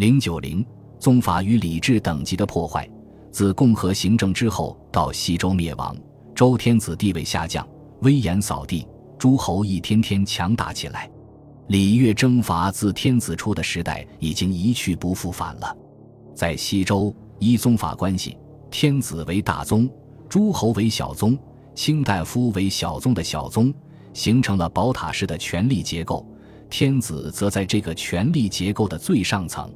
零九零宗法与礼制等级的破坏。自共和行政之后到西周灭亡，周天子地位下降，威严扫地，诸侯一天天强大起来。礼乐征伐自天子出的时代已经一去不复返了。在西周，依宗法关系，天子为大宗，诸侯为小宗，卿大夫为小宗的小宗，形成了宝塔式的权力结构。天子则在这个权力结构的最上层，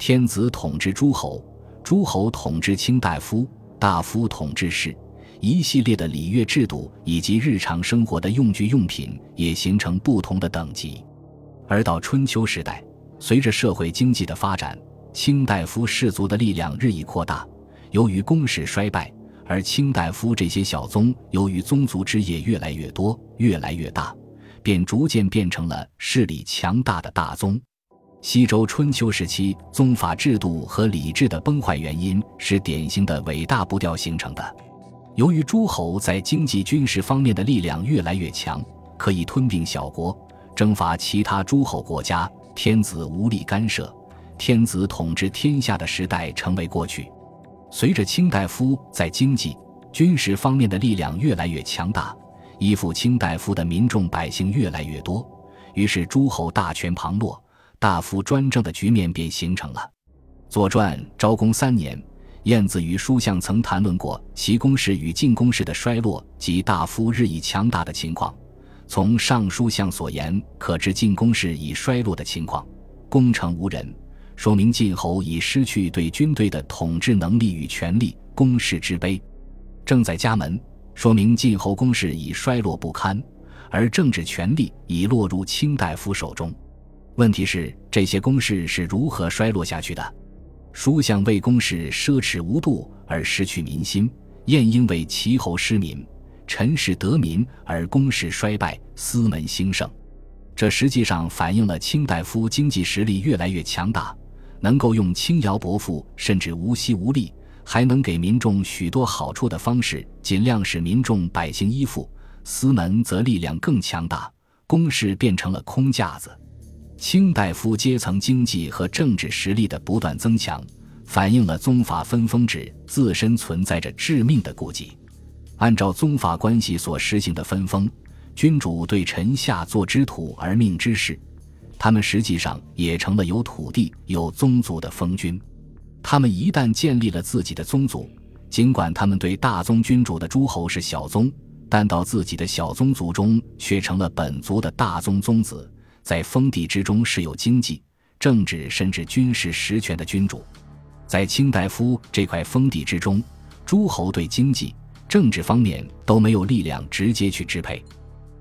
天子统治诸侯。诸侯统治卿大夫，大夫统治士，一系列的礼乐制度以及日常生活的用具用品也形成不同的等级。而到春秋时代，随着社会经济的发展，卿大夫士族的力量日益扩大。由于公室衰败，而卿大夫这些小宗由于宗族之业越来越多、越来越大，便逐渐变成了势力强大的大宗。西周春秋时期宗法制度和礼制的崩坏原因是典型的伟大不掉形成的。由于诸侯在经济军事方面的力量越来越强，可以吞并小国，征伐其他诸侯国家，天子无力干涉，天子统治天下的时代成为过去。随着卿大夫在经济、军事方面的力量越来越强大，依附卿大夫的民众百姓越来越多，于是诸侯大权旁落。大夫专政的局面便形成了。《左传》昭公三年，晏子与书相曾谈论过齐公室与晋公室的衰落及大夫日益强大的情况。从尚书相所言可知，晋公室已衰落的情况。攻城无人，说明晋侯已失去对军队的统治能力与权力。公室之悲，正在家门，说明晋侯公室已衰落不堪，而政治权力已落入卿大夫手中。问题是这些公事是如何衰落下去的？书相为公事奢侈无度而失去民心，晏婴为齐侯失民，陈氏得民而公事衰败，私门兴盛。这实际上反映了卿大夫经济实力越来越强大，能够用轻徭薄赋甚至无息无力，还能给民众许多好处的方式，尽量使民众百姓依附；私门则力量更强大，公事变成了空架子。清代夫阶层经济和政治实力的不断增强，反映了宗法分封制自身存在着致命的顾忌。按照宗法关系所实行的分封，君主对臣下做之土而命之事，他们实际上也成了有土地、有宗族的封君。他们一旦建立了自己的宗族，尽管他们对大宗君主的诸侯是小宗，但到自己的小宗族中却成了本族的大宗宗子。在封地之中是有经济、政治甚至军事实权的君主，在卿大夫这块封地之中，诸侯对经济、政治方面都没有力量直接去支配。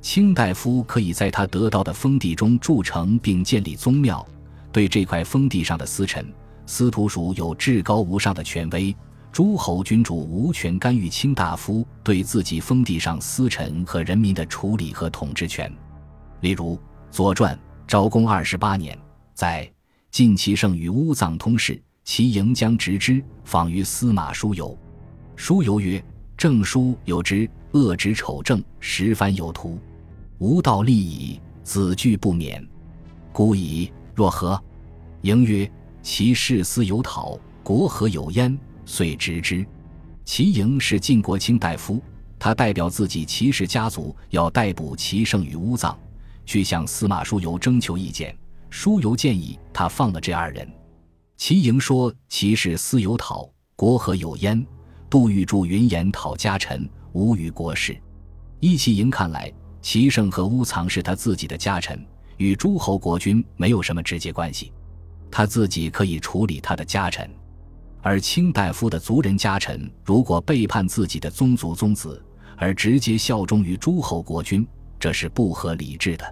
卿大夫可以在他得到的封地中筑城并建立宗庙，对这块封地上的司臣、司徒属有至高无上的权威。诸侯君主无权干预卿大夫对自己封地上司臣和人民的处理和统治权，例如。《左传》昭公二十八年，在晋齐圣与乌藏通事，齐迎将执之，访于司马叔游。叔游曰：“正书有之，恶直丑正，十番有图，吾道立矣，子惧不免。孤矣，若何？”迎曰：“其事私有讨，国何有焉？”遂执之。齐迎是晋国卿大夫，他代表自己齐氏家族，要逮捕齐圣与乌藏。去向司马叔游征求意见，叔游建议他放了这二人。齐营说：“其事私有讨，国何有焉？杜预助云言讨家臣，无与国事。”依齐营看来，齐盛和乌藏是他自己的家臣，与诸侯国君没有什么直接关系，他自己可以处理他的家臣。而卿大夫的族人家臣如果背叛自己的宗族宗子，而直接效忠于诸侯国君，这是不合理智的。《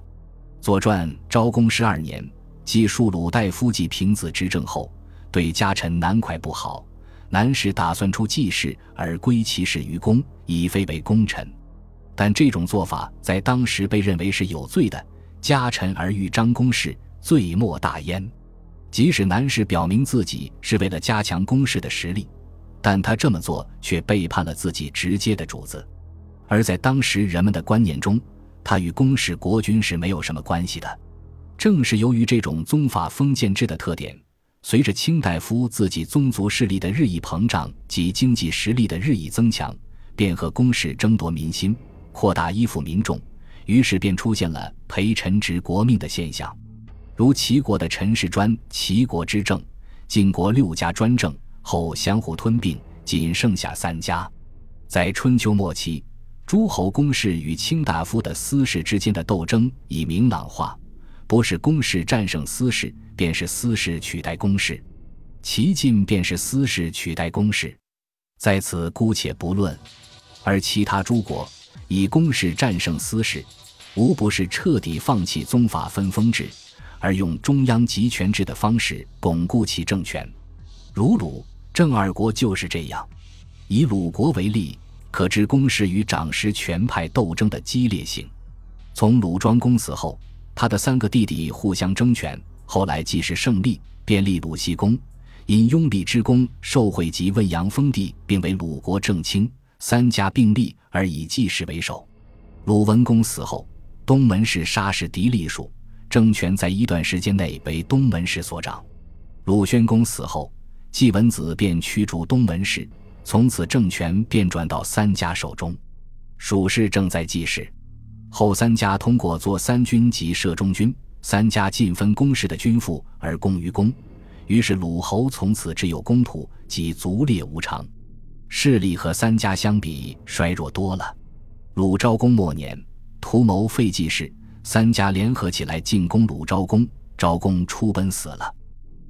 左传》昭公十二年，继述鲁大夫继平子执政后，对家臣南蒯不好。南氏打算出季氏而归其氏于公，以非为功臣。但这种做法在当时被认为是有罪的。家臣而欲张公氏，罪莫大焉。即使南氏表明自己是为了加强公氏的实力，但他这么做却背叛了自己直接的主子。而在当时人们的观念中，他与公室国君是没有什么关系的，正是由于这种宗法封建制的特点，随着清大夫自己宗族势力的日益膨胀及经济实力的日益增强，便和公室争夺民心，扩大依附民众，于是便出现了陪臣执国命的现象。如齐国的陈氏专齐国之政，晋国六家专政后相互吞并，仅剩下三家。在春秋末期，诸侯公室与卿大夫的私事之间的斗争已明朗化，不是公室战胜私事。便是私事取代公事，其晋便是私事取代公事，在此姑且不论。而其他诸国以公事战胜私事，无不是彻底放弃宗法分封制，而用中央集权制的方式巩固其政权。如鲁、郑二国就是这样。以鲁国为例，可知公室与长实权派斗争的激烈性。从鲁庄公死后，他的三个弟弟互相争权。后来既是胜利，便立鲁僖公，因拥立之功受贿及问阳封地，并为鲁国正卿。三家并立，而以季氏为首。鲁文公死后，东门氏杀氏嫡立属，政权在一段时间内为东门氏所掌。鲁宣公死后，季文子便驱逐东门氏，从此政权便转到三家手中。蜀氏正在继世后三家通过做三军及摄中军。三家尽分公室的军赋而攻于公，于是鲁侯从此只有公土，及族列无常，势力和三家相比衰弱多了。鲁昭公末年，图谋废季氏，三家联合起来进攻鲁昭公，昭公出奔死了。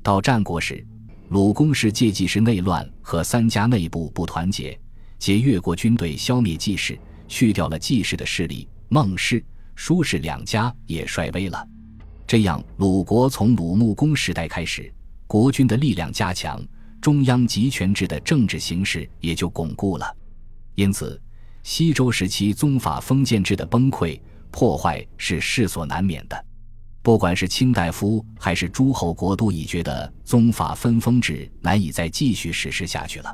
到战国时，鲁公是借季氏内乱和三家内部不团结，皆越过军队消灭季氏，去掉了季氏的势力，孟氏、舒氏两家也衰微了。这样，鲁国从鲁穆公时代开始，国君的力量加强，中央集权制的政治形势也就巩固了。因此，西周时期宗法封建制的崩溃破坏是势所难免的。不管是卿大夫还是诸侯国都已觉得宗法分封制难以再继续实施下去了。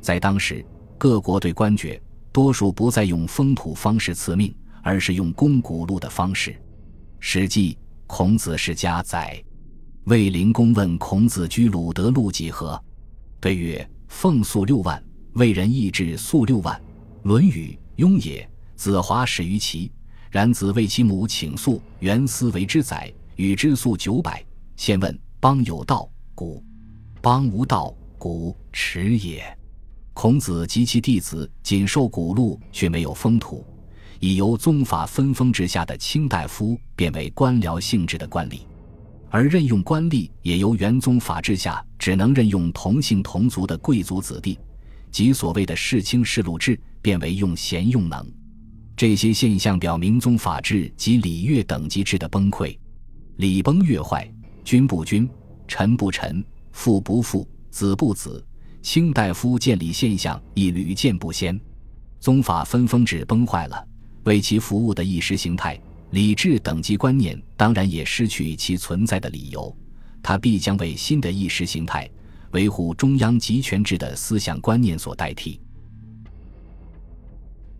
在当时，各国对官爵多数不再用封土方式赐命，而是用公谷禄的方式。《史记》。孔子世家载，卫灵公问孔子居鲁德禄几何？对曰：奉粟六万，为人义至粟六万。论语雍也。子华始于齐，然子为其母请诉，原思为之宰，与之粟九百。先问邦有道，古；邦无道，古耻也。孔子及其弟子仅受谷禄，却没有封土。已由宗法分封之下的卿大夫变为官僚性质的官吏，而任用官吏也由原宗法制下只能任用同姓同族的贵族子弟，即所谓的世卿世禄制，变为用贤用能。这些现象表明宗法制及礼乐等级制的崩溃，礼崩乐坏，君不君，臣不臣，父不父，子不子，卿大夫建立现象亦屡见不鲜。宗法分封制崩坏了。为其服务的意识形态、理智等级观念，当然也失去其存在的理由。它必将为新的意识形态、维护中央集权制的思想观念所代替。